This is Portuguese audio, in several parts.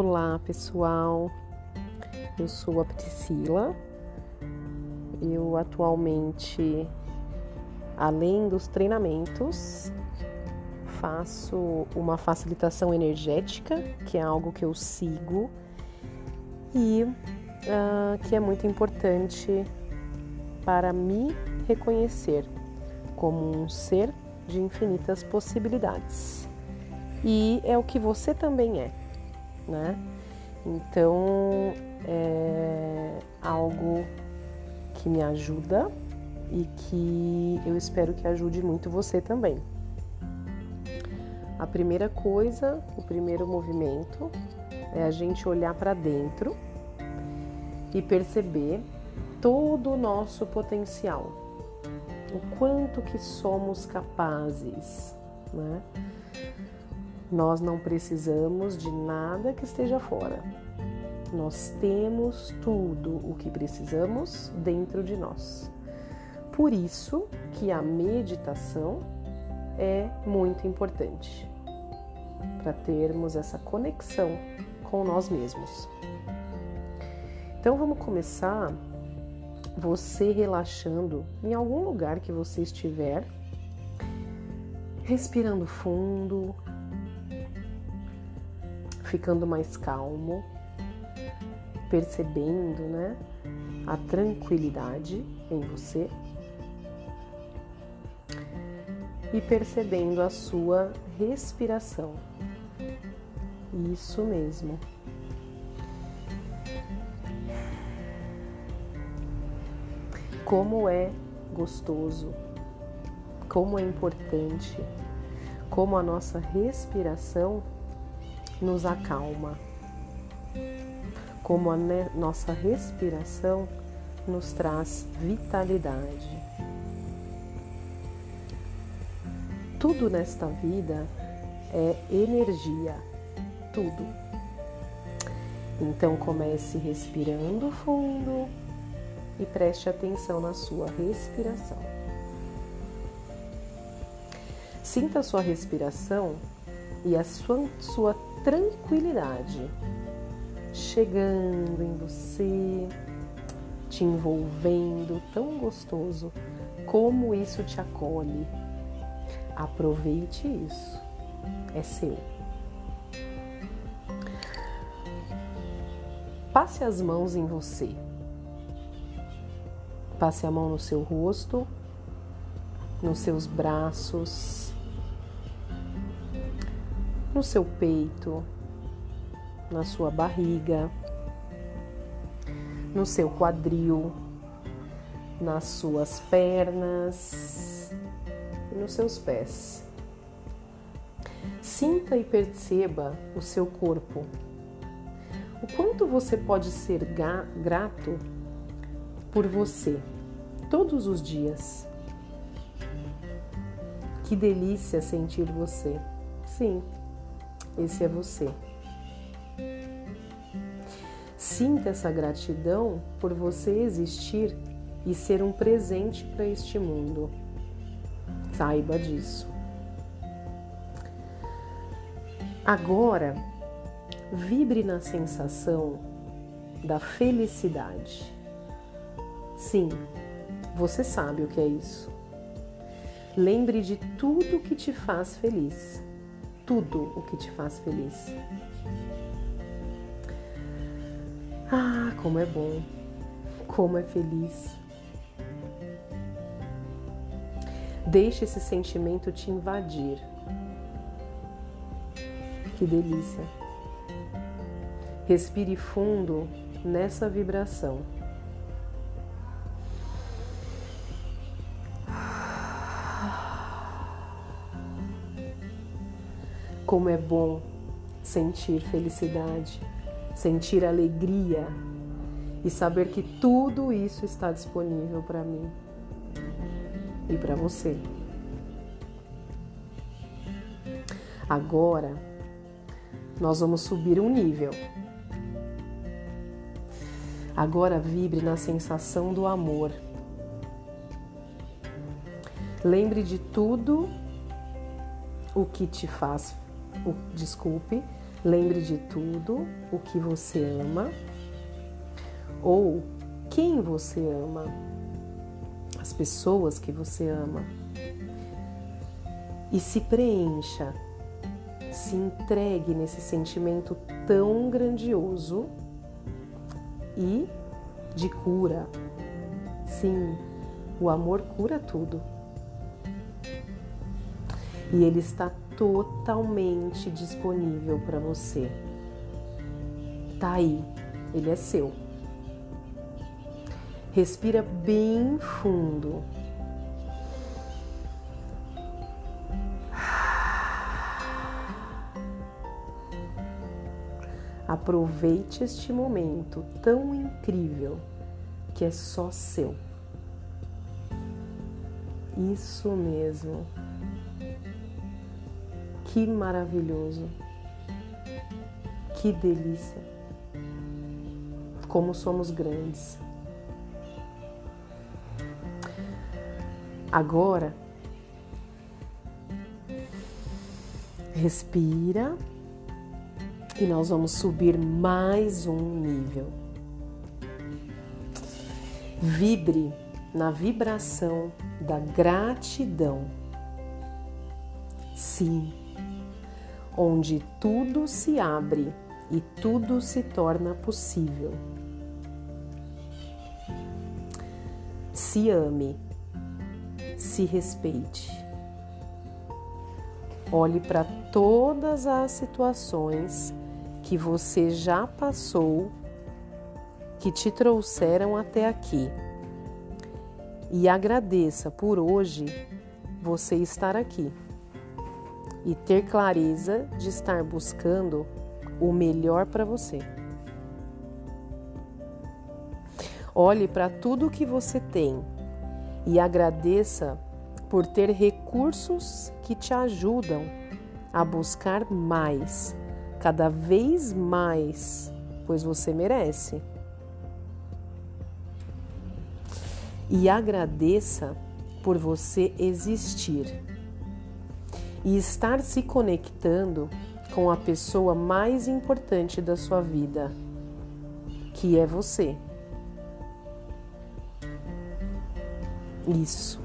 Olá pessoal, eu sou a Priscila. Eu atualmente, além dos treinamentos, faço uma facilitação energética, que é algo que eu sigo e uh, que é muito importante para me reconhecer como um ser de infinitas possibilidades. E é o que você também é né? Então é algo que me ajuda e que eu espero que ajude muito você também. A primeira coisa, o primeiro movimento é a gente olhar para dentro e perceber todo o nosso potencial, o quanto que somos capazes, né? Nós não precisamos de nada que esteja fora. Nós temos tudo o que precisamos dentro de nós. Por isso que a meditação é muito importante para termos essa conexão com nós mesmos. Então vamos começar você relaxando em algum lugar que você estiver, respirando fundo, ficando mais calmo, percebendo, né, a tranquilidade em você e percebendo a sua respiração. Isso mesmo. Como é gostoso, como é importante, como a nossa respiração nos acalma, como a nossa respiração nos traz vitalidade. Tudo nesta vida é energia, tudo. Então comece respirando fundo e preste atenção na sua respiração. Sinta a sua respiração e a sua, sua tranquilidade chegando em você, te envolvendo, tão gostoso. Como isso te acolhe. Aproveite isso. É seu. Passe as mãos em você. Passe a mão no seu rosto, nos seus braços, no seu peito, na sua barriga, no seu quadril, nas suas pernas e nos seus pés. Sinta e perceba o seu corpo. O quanto você pode ser grato por você todos os dias. Que delícia sentir você. Sim, esse é você. Sinta essa gratidão por você existir e ser um presente para este mundo. Saiba disso. Agora, vibre na sensação da felicidade. Sim, você sabe o que é isso. Lembre de tudo que te faz feliz tudo o que te faz feliz. Ah, como é bom, como é feliz. Deixe esse sentimento te invadir. Que delícia. Respire fundo nessa vibração. Como é bom sentir felicidade, sentir alegria e saber que tudo isso está disponível para mim e para você. Agora, nós vamos subir um nível. Agora vibre na sensação do amor. Lembre de tudo o que te faz desculpe, Lembre de tudo o que você ama ou quem você ama, as pessoas que você ama. E se preencha, se entregue nesse sentimento tão grandioso e de cura. Sim, o amor cura tudo. E ele está totalmente disponível para você. Tá aí, ele é seu. Respira bem fundo. Aproveite este momento tão incrível que é só seu. Isso mesmo. Que maravilhoso. Que delícia. Como somos grandes. Agora, respira e nós vamos subir mais um nível. Vibre na vibração da gratidão. Sim, onde tudo se abre e tudo se torna possível. Se ame, se respeite. Olhe para todas as situações que você já passou que te trouxeram até aqui e agradeça por hoje você estar aqui e ter clareza de estar buscando o melhor para você. Olhe para tudo que você tem e agradeça por ter recursos que te ajudam a buscar mais, cada vez mais, pois você merece. e agradeça por você existir e estar se conectando com a pessoa mais importante da sua vida, que é você. Isso,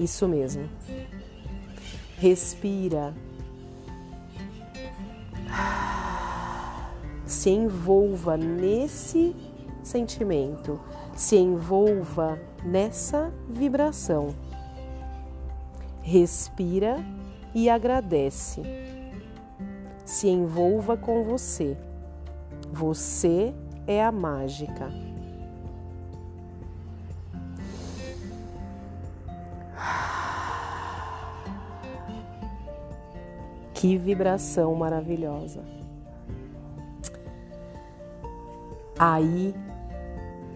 isso mesmo. Respira. Se envolva nesse sentimento se envolva nessa vibração. Respira e agradece. Se envolva com você. Você é a mágica. Que vibração maravilhosa. Aí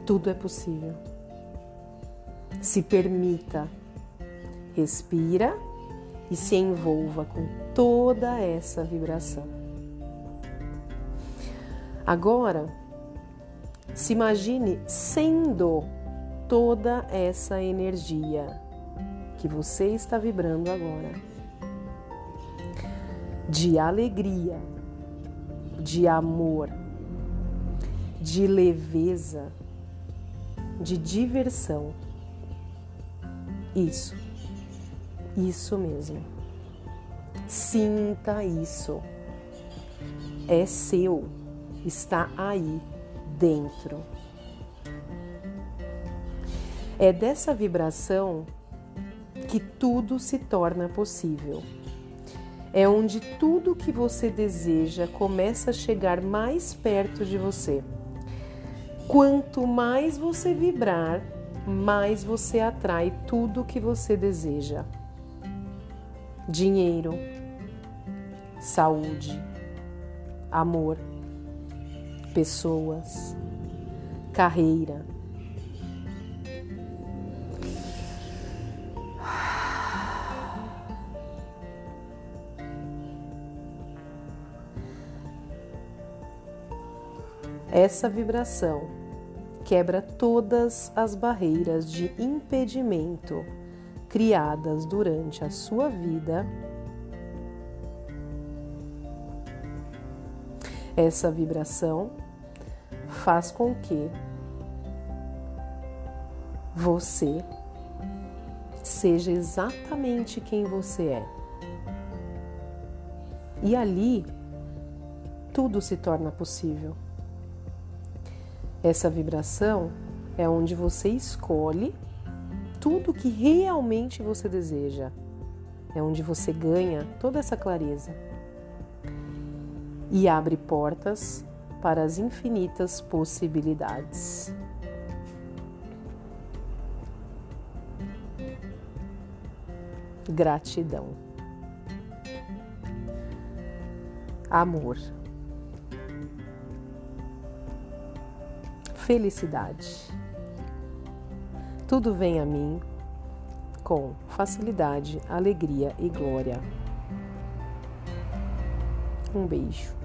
tudo é possível. Se permita, respira e se envolva com toda essa vibração. Agora, se imagine sendo toda essa energia que você está vibrando agora de alegria, de amor, de leveza, de diversão. Isso, isso mesmo. Sinta isso. É seu, está aí dentro. É dessa vibração que tudo se torna possível. É onde tudo que você deseja começa a chegar mais perto de você. Quanto mais você vibrar, mais você atrai tudo que você deseja: dinheiro, saúde, amor, pessoas, carreira. Essa vibração quebra todas as barreiras de impedimento criadas durante a sua vida Essa vibração faz com que você seja exatamente quem você é. E ali tudo se torna possível. Essa vibração é onde você escolhe tudo que realmente você deseja. É onde você ganha toda essa clareza e abre portas para as infinitas possibilidades. Gratidão. Amor. Felicidade. Tudo vem a mim com facilidade, alegria e glória. Um beijo.